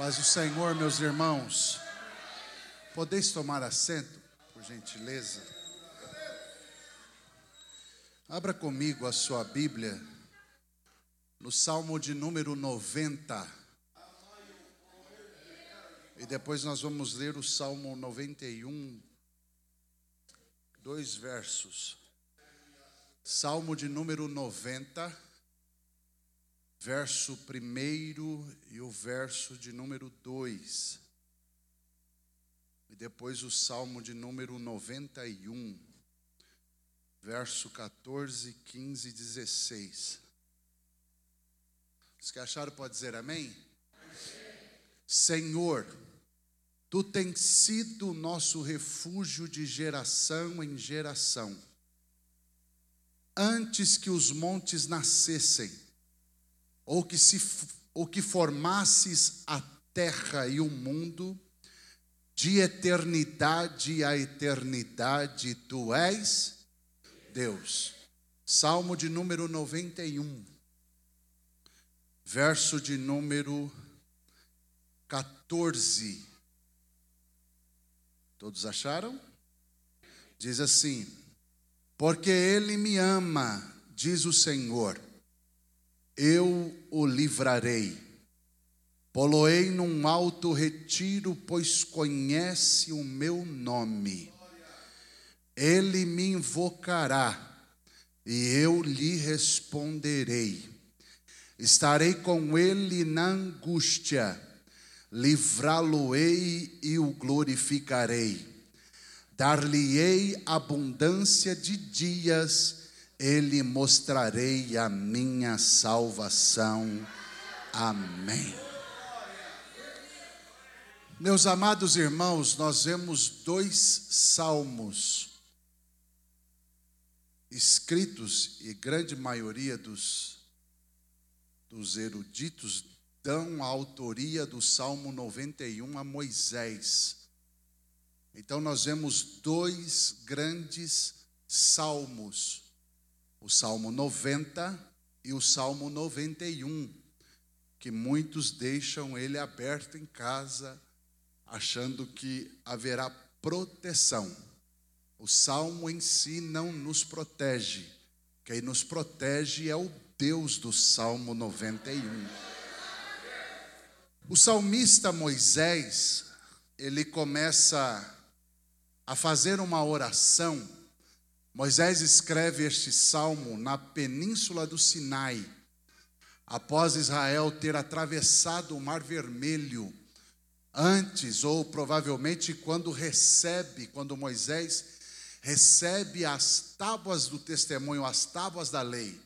Paz do Senhor, meus irmãos. Podeis tomar assento, por gentileza? Abra comigo a sua Bíblia no Salmo de número 90. E depois nós vamos ler o Salmo 91, dois versos. Salmo de número 90 verso 1 e o verso de número 2. E depois o salmo de número 91, verso 14, 15 e 16. Os que acharam pode dizer amém? Senhor, tu tens sido nosso refúgio de geração em geração. Antes que os montes nascessem, ou que, se, ou que formasses a terra e o mundo, de eternidade a eternidade, tu és Deus. Salmo de número 91, verso de número 14. Todos acharam? Diz assim: Porque Ele me ama, diz o Senhor eu o livrarei. Poloei num alto retiro, pois conhece o meu nome. Ele me invocará e eu lhe responderei. Estarei com ele na angústia, livrá-lo-ei e o glorificarei. Dar-lhe-ei abundância de dias ele mostrarei a minha salvação. Amém. Meus amados irmãos, nós vemos dois salmos escritos, e grande maioria dos, dos eruditos dão a autoria do Salmo 91 a Moisés. Então, nós vemos dois grandes salmos o Salmo 90 e o Salmo 91, que muitos deixam ele aberto em casa, achando que haverá proteção. O salmo em si não nos protege. Quem nos protege é o Deus do Salmo 91. O salmista Moisés, ele começa a fazer uma oração Moisés escreve este salmo na península do Sinai, após Israel ter atravessado o Mar Vermelho, antes ou provavelmente quando recebe, quando Moisés recebe as tábuas do testemunho, as tábuas da lei.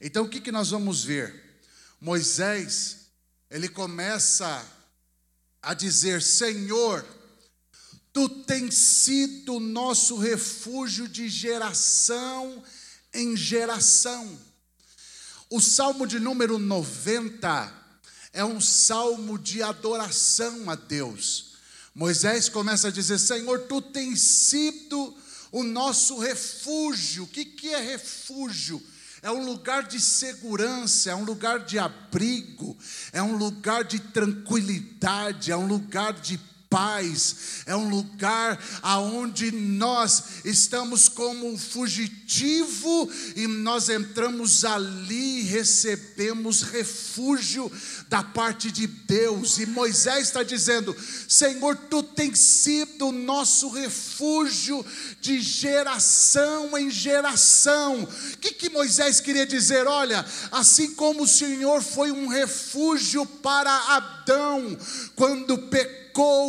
Então o que, que nós vamos ver? Moisés, ele começa a dizer: Senhor, Tu tens sido nosso refúgio de geração em geração. O salmo de número 90 é um salmo de adoração a Deus. Moisés começa a dizer: Senhor, tu tens sido o nosso refúgio. O que, que é refúgio? É um lugar de segurança, é um lugar de abrigo, é um lugar de tranquilidade, é um lugar de paz, é um lugar aonde nós estamos como um fugitivo e nós entramos ali e recebemos refúgio da parte de Deus. E Moisés está dizendo: Senhor, tu tens sido o nosso refúgio de geração em geração. O que, que Moisés queria dizer? Olha, assim como o Senhor foi um refúgio para Adão quando pecou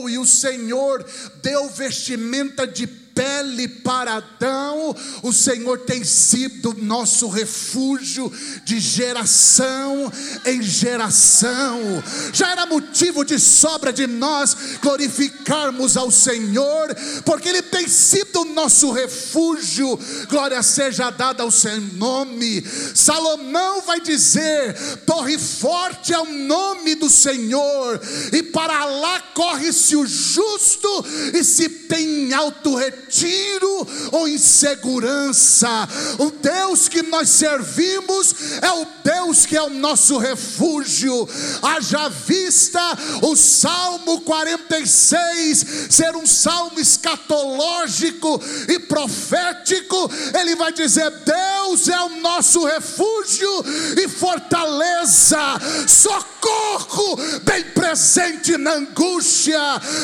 e o Senhor deu vestimenta de pele para Adão, o Senhor tem sido nosso refúgio de geração em geração. Já era motivo de sobra de nós glorificarmos ao Senhor, porque Ele tem sido nosso refúgio. Glória seja dada ao seu nome. Salomão vai dizer: Torre forte é o nome do Senhor, e para lá corre-se o justo, e se tem alto retiro retiro ou insegurança. O Deus que nós servimos é o Deus que é o nosso refúgio. Haja vista o Salmo 46 ser um salmo escatológico e profético, ele vai dizer: Deus é o nosso refúgio e fortaleza, socorro bem presente na angústia,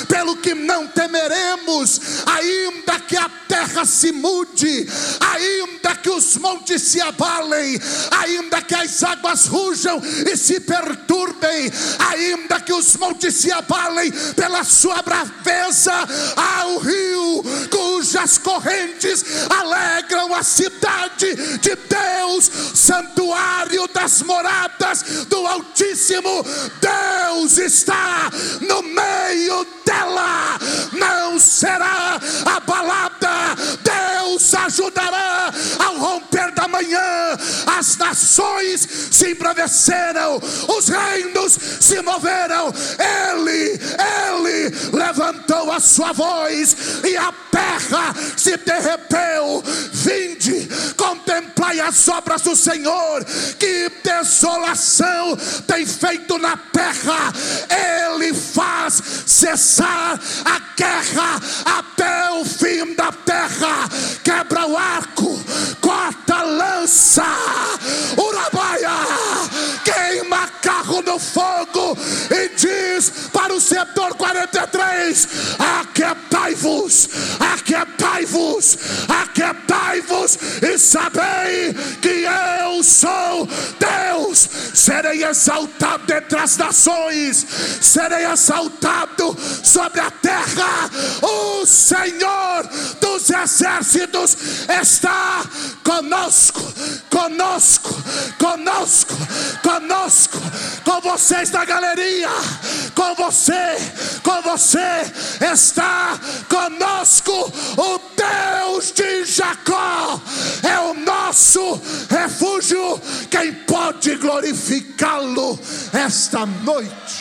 pelo que não temeremos, ainda que a terra se mude, ainda que os montes se abalem, ainda que as águas rujam e se perturbem, ainda que os montes se abalem pela sua braveza, ao rio cujas correntes alegram a cidade de Deus, santuário das moradas do Altíssimo. Deus está no meio dela, não será abalada. Deus ajudará ao romper. As nações se embraveceram, os reinos se moveram. Ele, ele levantou a sua voz e a terra se derreteu. Vinde, contemplai as obras do Senhor, que desolação tem feito na terra. Ele faz cessar a guerra até o fim da terra. Quebra o arco, corta a lança, urabaia, queima carro no fogo e diz para o setor 43: Aquietai-vos, aquietai-vos, aquietai-vos e sabei que eu sou Deus. Serei exaltado entre as nações, serei exaltado sobre a terra. O Senhor dos exércitos está conosco, conosco, conosco, conosco, com vocês da galeria, com você, com você está conosco o Deus de Jacó, é o nosso refúgio. Quem pode glorificá-lo esta noite?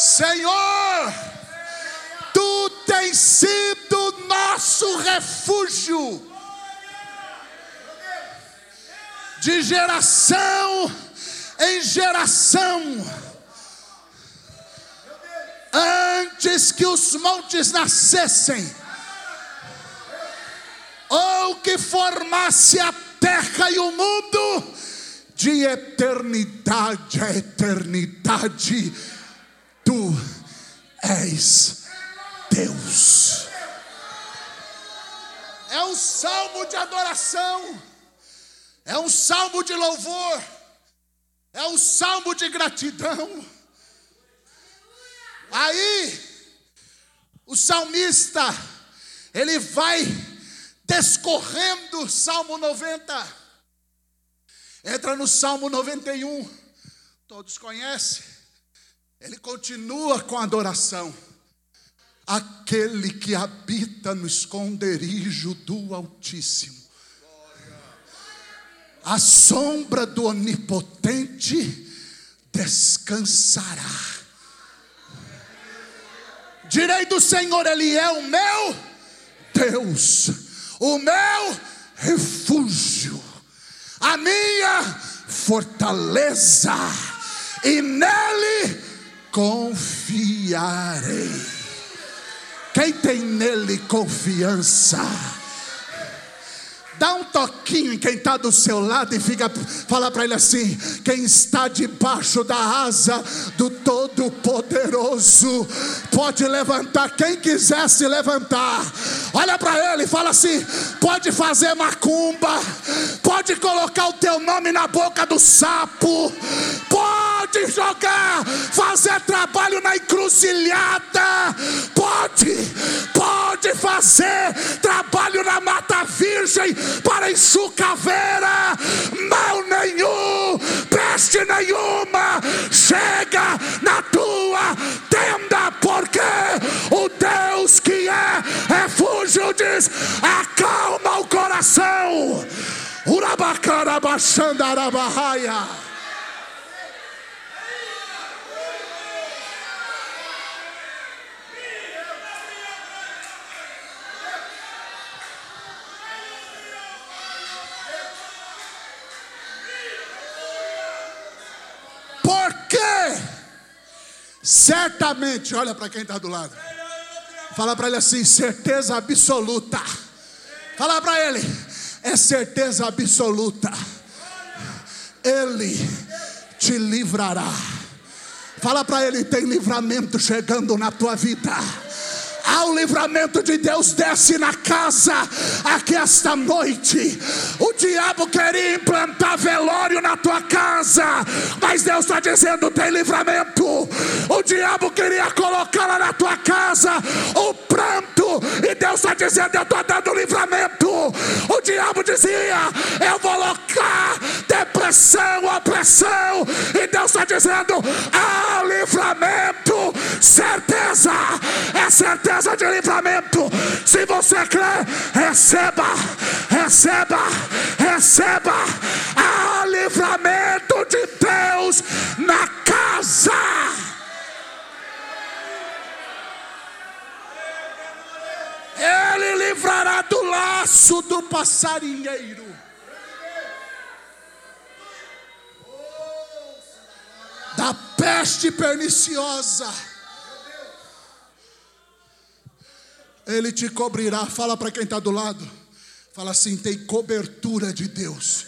Senhor, tu tens sido nosso refúgio, de geração em geração. Antes que os montes nascessem, ou que formasse a terra e o mundo, de eternidade a eternidade Tu és Deus. É um salmo de adoração, é um salmo de louvor, é um salmo de gratidão. Aí, o salmista, ele vai descorrendo Salmo 90, entra no Salmo 91, todos conhecem. Ele continua com a adoração. Aquele que habita no esconderijo do Altíssimo, a sombra do Onipotente descansará. Direi do Senhor, Ele é o meu Deus, o meu refúgio, a minha fortaleza, e nele confiarei. Quem tem nele confiança? Dá um toquinho em quem está do seu lado e fica, fala para ele assim: quem está debaixo da asa do Todo-Poderoso pode levantar quem quiser se levantar. Olha para ele e fala assim: pode fazer macumba, pode colocar o teu nome na boca do sapo, pode jogar, fazer trabalho na encruzilhada, pode, pode fazer trabalho na mata virgem para enxucaveira, mal nenhum, peste nenhuma chega na tua tenda, porque dificuldades, acalma o coração. Urabacarabachandarabahaya. Certamente, olha para quem está do lado. Fala para ele assim: certeza absoluta. Fala para ele: é certeza absoluta. Ele te livrará. Fala para ele: tem livramento chegando na tua vida o livramento de Deus desce na casa aqui esta noite. O diabo queria implantar velório na tua casa, mas Deus está dizendo: tem livramento. O diabo queria colocar lá na tua casa o pranto, e Deus está dizendo: eu estou dando livramento. O diabo dizia: eu vou colocar depressão, opressão, e Deus está dizendo: há livramento, certeza, é certeza de livramento. Se você crê, receba, receba, receba a livramento de Deus na casa. Ele livrará do laço do passarinheiro. Da peste perniciosa Ele te cobrirá. Fala para quem está do lado. Fala assim: tem cobertura de Deus.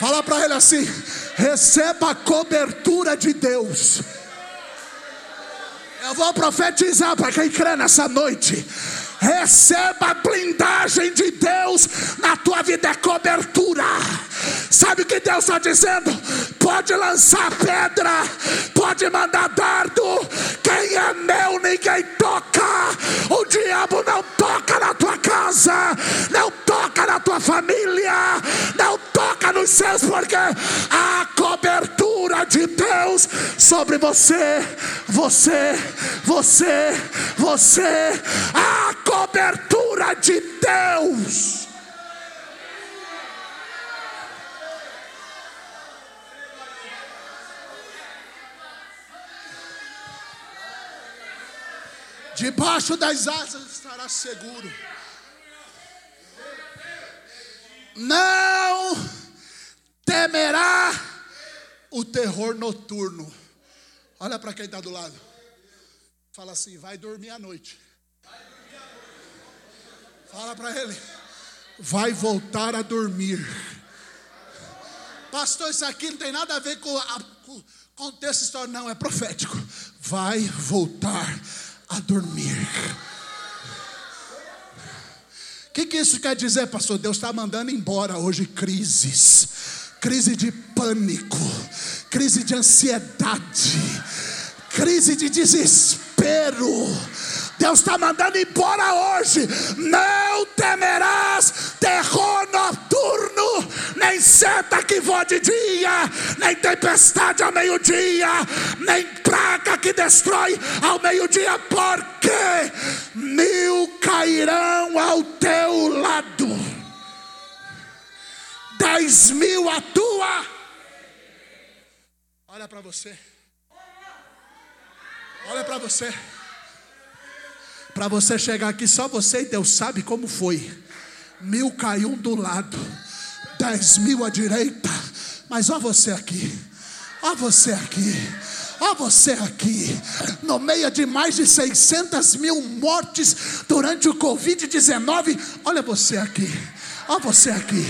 Fala para ele assim: receba a cobertura de Deus. Eu vou profetizar para quem crê nessa noite. Receba a blindagem de Deus na tua vida, é cobertura. Sabe o que Deus está dizendo? Pode lançar pedra, pode mandar dardo. Quem é meu, ninguém toca. O diabo não toca na tua casa, não toca na tua família, não toca nos seus, porque a cobertura de Deus sobre você, você, você, você, a cobertura de Deus. Debaixo das asas estará seguro. Não temerá o terror noturno. Olha para quem está do lado. Fala assim: vai dormir à noite. Fala para ele. Vai voltar a dormir. Pastor, isso aqui não tem nada a ver com, o contexto histórico, não, é profético. Vai voltar a dormir. O que, que isso quer dizer, pastor? Deus está mandando embora hoje crises, crise de pânico, crise de ansiedade, crise de desespero. Deus está mandando embora hoje. Não temerás terror noturno, nem seta que voa de dia, nem tempestade ao meio-dia, nem praga que destrói ao meio-dia, porque mil cairão ao teu lado, dez mil à tua. Olha para você. Olha para você. Para você chegar aqui, só você e Deus sabe como foi. Mil caiu do lado, dez mil à direita. Mas ó você aqui, ó você aqui. Ó você aqui, no meio de mais de 600 mil mortes durante o Covid-19, olha você aqui, ó você aqui,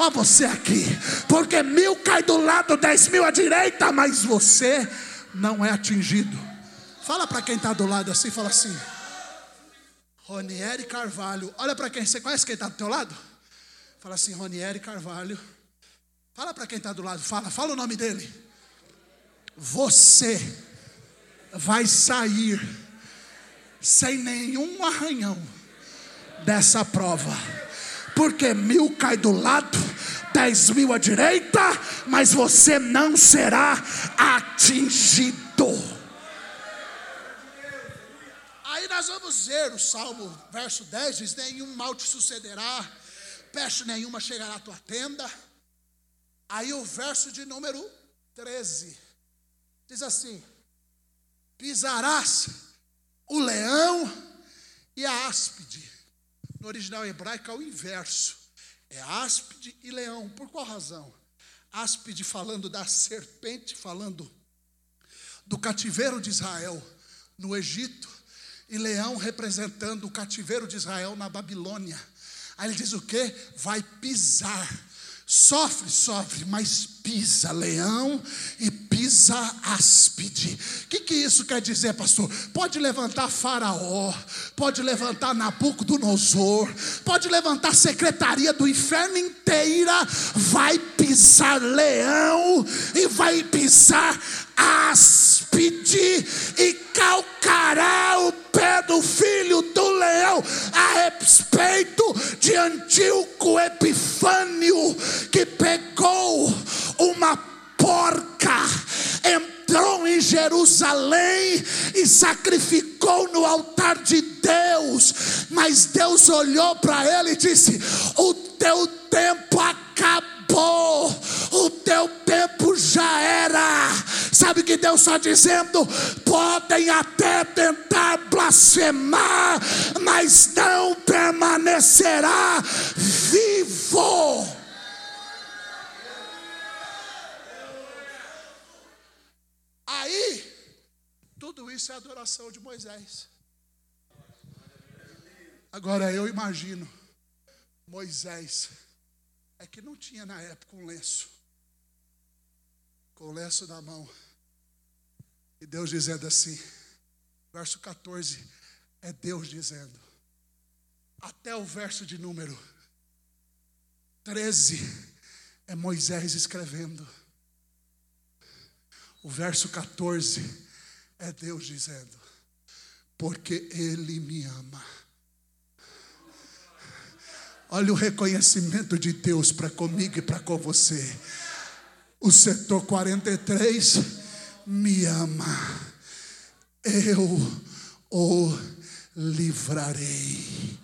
ó você aqui, porque mil cai do lado, dez mil à direita, mas você não é atingido. Fala para quem está do lado assim, fala assim. Ronieri Carvalho. Olha para quem, você conhece quem está do teu lado? Fala assim, Ronieri Carvalho. Fala para quem está do lado, fala, fala o nome dele. Você vai sair sem nenhum arranhão dessa prova. Porque mil cai do lado, dez mil à direita, mas você não será atingido. Aí nós vamos ver o Salmo, verso 10, diz: Nenhum mal te sucederá, peste nenhuma chegará à tua tenda. Aí o verso de número 13 diz assim: Pisarás o leão e a áspide. No original hebraico é o inverso. É áspide e leão. Por qual razão? Áspide falando da serpente, falando do cativeiro de Israel no Egito e leão representando o cativeiro de Israel na Babilônia. Aí ele diz o que? Vai pisar. Sofre, sofre, mas pisa leão e pisa áspide. O que, que isso quer dizer, pastor? Pode levantar Faraó, pode levantar Nabucodonosor, pode levantar a secretaria do inferno inteira, vai pisar leão e vai pisar áspide e calcará o pé do filho do leão a respeito de Antíoco Epifânio que pegou uma porca, entrou em Jerusalém e sacrificou no altar de Deus. Mas Deus olhou para ele e disse: O teu tempo acabou, o teu tempo já era. Sabe o que Deus está dizendo? Podem até tentar blasfemar, mas não permanecerá vivo. Aí, tudo isso é adoração de Moisés. Agora eu imagino Moisés, é que não tinha na época um lenço, com o lenço na mão, e Deus dizendo assim, verso 14, é Deus dizendo, até o verso de número 13, é Moisés escrevendo. O verso 14 é Deus dizendo: Porque Ele me ama. Olha o reconhecimento de Deus para comigo e para com você. O setor 43 me ama. Eu o livrarei.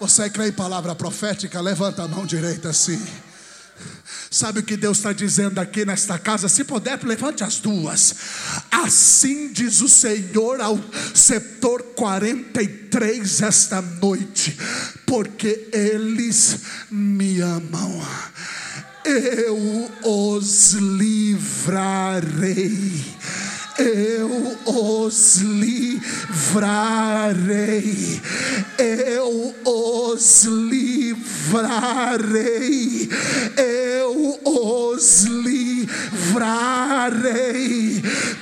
Você crê em palavra profética? Levanta a mão direita assim. Sabe o que Deus está dizendo aqui nesta casa? Se puder, levante as duas. Assim diz o Senhor ao setor 43 esta noite, porque eles me amam. Eu os livrarei. Eu os livrarei, eu os livrarei, eu os livrarei,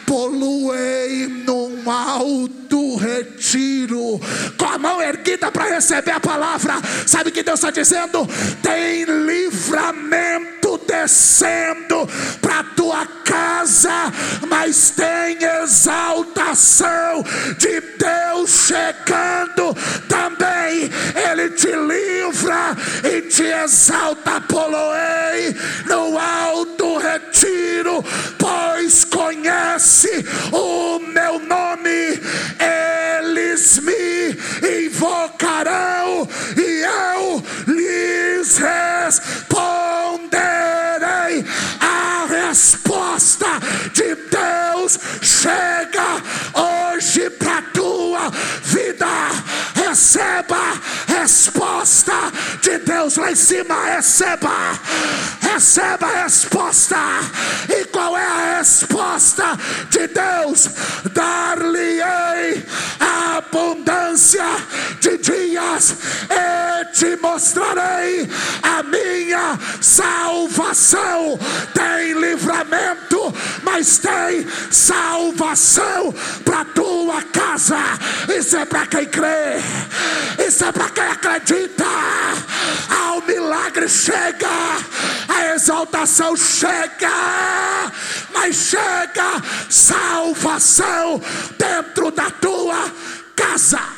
poluei num alto retiro, com a mão erguida para receber a palavra, sabe o que Deus está dizendo? Tem livramento descendo para tua casa, mas tem exaltação de Deus chegando também. Ele te livra e te exalta, poloei no alto retiro, pois conhece o meu nome. Eles me invocarão e eu lhes responderei. A resposta de Deus chega hoje para tua vida. Receba resposta de Deus lá em cima. Receba, receba a resposta. E qual é a resposta de Deus? Dar-lhe-ei abundância de dias e te mostrarei a minha salvação. Tem livramento, mas tem salvação para tua casa. Isso é para quem crê, isso é para quem acredita. Ao milagre chega, a exaltação chega, mas chega salvação dentro da tua casa.